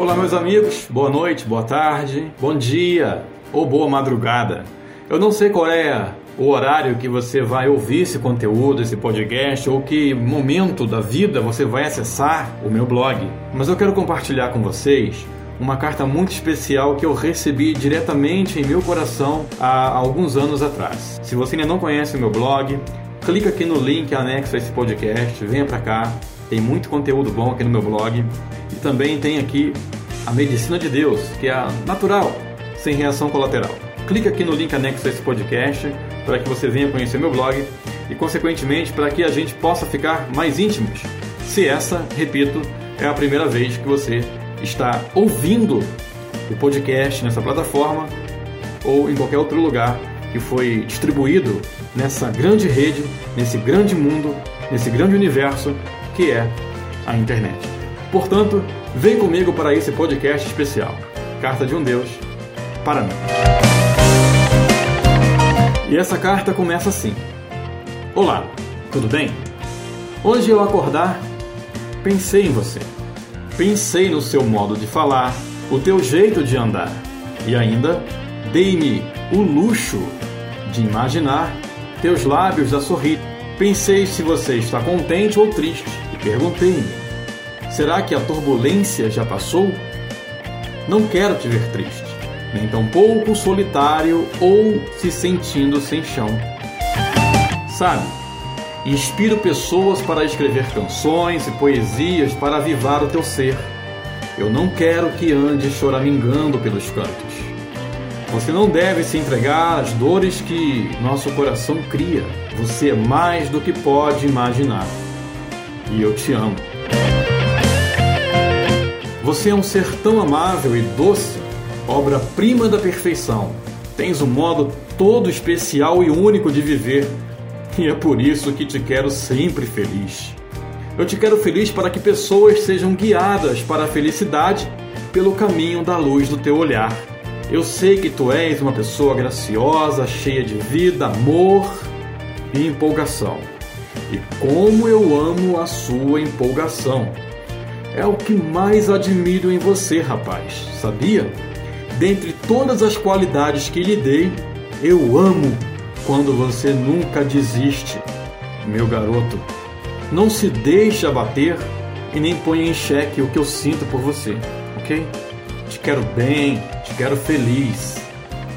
Olá, meus amigos, boa noite, boa tarde, bom dia ou boa madrugada. Eu não sei qual é o horário que você vai ouvir esse conteúdo, esse podcast, ou que momento da vida você vai acessar o meu blog, mas eu quero compartilhar com vocês uma carta muito especial que eu recebi diretamente em meu coração há alguns anos atrás. Se você ainda não conhece o meu blog, clica aqui no link anexo a esse podcast, venha para cá, tem muito conteúdo bom aqui no meu blog também tem aqui a medicina de Deus, que é a natural, sem reação colateral. Clica aqui no link anexo a esse podcast para que você venha conhecer meu blog e, consequentemente, para que a gente possa ficar mais íntimos. Se essa, repito, é a primeira vez que você está ouvindo o podcast nessa plataforma ou em qualquer outro lugar que foi distribuído nessa grande rede, nesse grande mundo, nesse grande universo que é a internet. Portanto, vem comigo para esse podcast especial. Carta de um Deus para mim. E essa carta começa assim: Olá, tudo bem? Hoje ao acordar, pensei em você. Pensei no seu modo de falar, o teu jeito de andar. E ainda dei-me o luxo de imaginar teus lábios a sorrir. Pensei se você está contente ou triste e perguntei-me: será que a turbulência já passou? Não quero te ver triste, nem tampouco solitário ou se sentindo sem chão. Sabe, inspiro pessoas para escrever canções e poesias para avivar o teu ser. Eu não quero que andes choramingando pelos cantos. Você não deve se entregar às dores que nosso coração cria. Você é mais do que pode imaginar. E eu te amo. Você é um ser tão amável e doce, obra-prima da perfeição. Tens um modo todo especial e único de viver. E é por isso que te quero sempre feliz. Eu te quero feliz para que pessoas sejam guiadas para a felicidade pelo caminho da luz do teu olhar. Eu sei que tu és uma pessoa graciosa, cheia de vida, amor e empolgação. E como eu amo a sua empolgação. É o que mais admiro em você, rapaz, sabia? Dentre todas as qualidades que lhe dei, eu amo quando você nunca desiste. Meu garoto, não se deixe abater e nem ponha em xeque o que eu sinto por você, ok? Te quero bem, te quero feliz.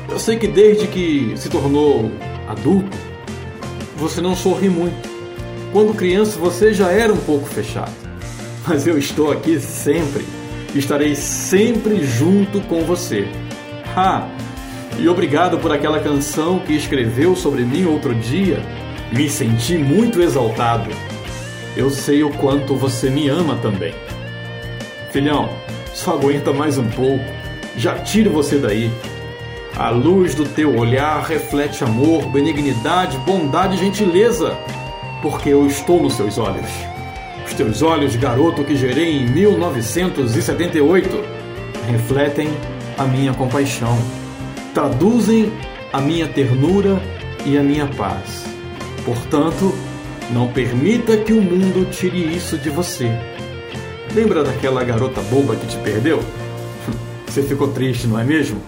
Eu sei que desde que se tornou adulto, você não sorri muito. Quando criança você já era um pouco fechado. Mas eu estou aqui sempre. Estarei sempre junto com você. Ha! E obrigado por aquela canção que escreveu sobre mim outro dia. Me senti muito exaltado. Eu sei o quanto você me ama também. Filhão, só aguenta mais um pouco. Já tiro você daí. A luz do teu olhar reflete amor, benignidade, bondade e gentileza, porque eu estou nos seus olhos. Os teus olhos, garoto que gerei em 1978, refletem a minha compaixão, traduzem a minha ternura e a minha paz. Portanto, não permita que o mundo tire isso de você. Lembra daquela garota boba que te perdeu? Você ficou triste, não é mesmo?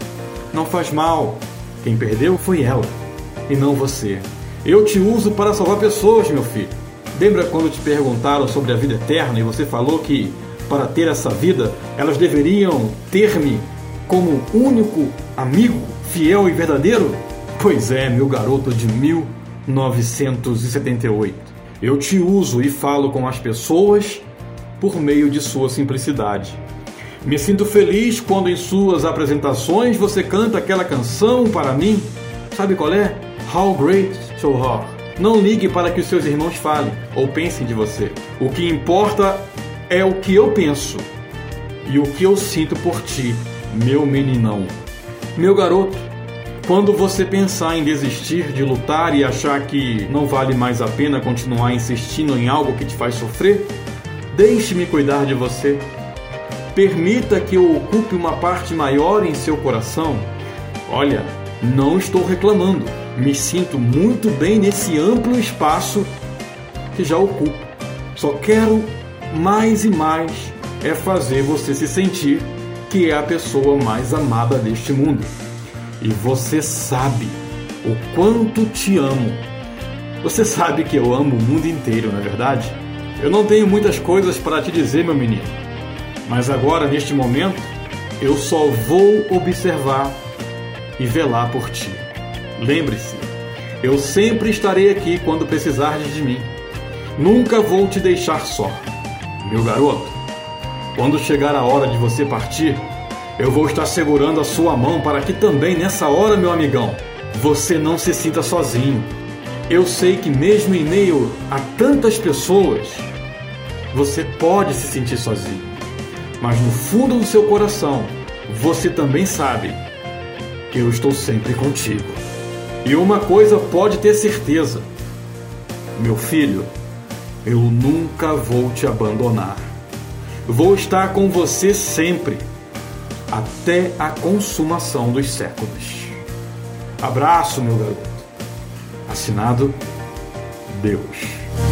Não faz mal. Quem perdeu foi ela e não você. Eu te uso para salvar pessoas, meu filho. Lembra quando te perguntaram sobre a vida eterna e você falou que para ter essa vida elas deveriam ter-me como único amigo, fiel e verdadeiro? Pois é, meu garoto de 1978. Eu te uso e falo com as pessoas por meio de sua simplicidade. Me sinto feliz quando em suas apresentações você canta aquela canção para mim. Sabe qual é? How Great So Are. Não ligue para que os seus irmãos falem ou pensem de você. O que importa é o que eu penso e o que eu sinto por ti, meu meninão. Meu garoto, quando você pensar em desistir de lutar e achar que não vale mais a pena continuar insistindo em algo que te faz sofrer, deixe-me cuidar de você. Permita que eu ocupe uma parte maior em seu coração. Olha, não estou reclamando. Me sinto muito bem nesse amplo espaço que já ocupo. Só quero mais e mais é fazer você se sentir que é a pessoa mais amada deste mundo. E você sabe o quanto te amo. Você sabe que eu amo o mundo inteiro, não é verdade? Eu não tenho muitas coisas para te dizer, meu menino. Mas agora, neste momento, eu só vou observar e velar por ti. Lembre-se, eu sempre estarei aqui quando precisares de mim. Nunca vou te deixar só. Meu garoto, quando chegar a hora de você partir, eu vou estar segurando a sua mão para que também nessa hora, meu amigão, você não se sinta sozinho. Eu sei que mesmo em meio a tantas pessoas, você pode se sentir sozinho. Mas no fundo do seu coração, você também sabe que eu estou sempre contigo. E uma coisa pode ter certeza: meu filho, eu nunca vou te abandonar. Vou estar com você sempre, até a consumação dos séculos. Abraço, meu garoto. Assinado Deus.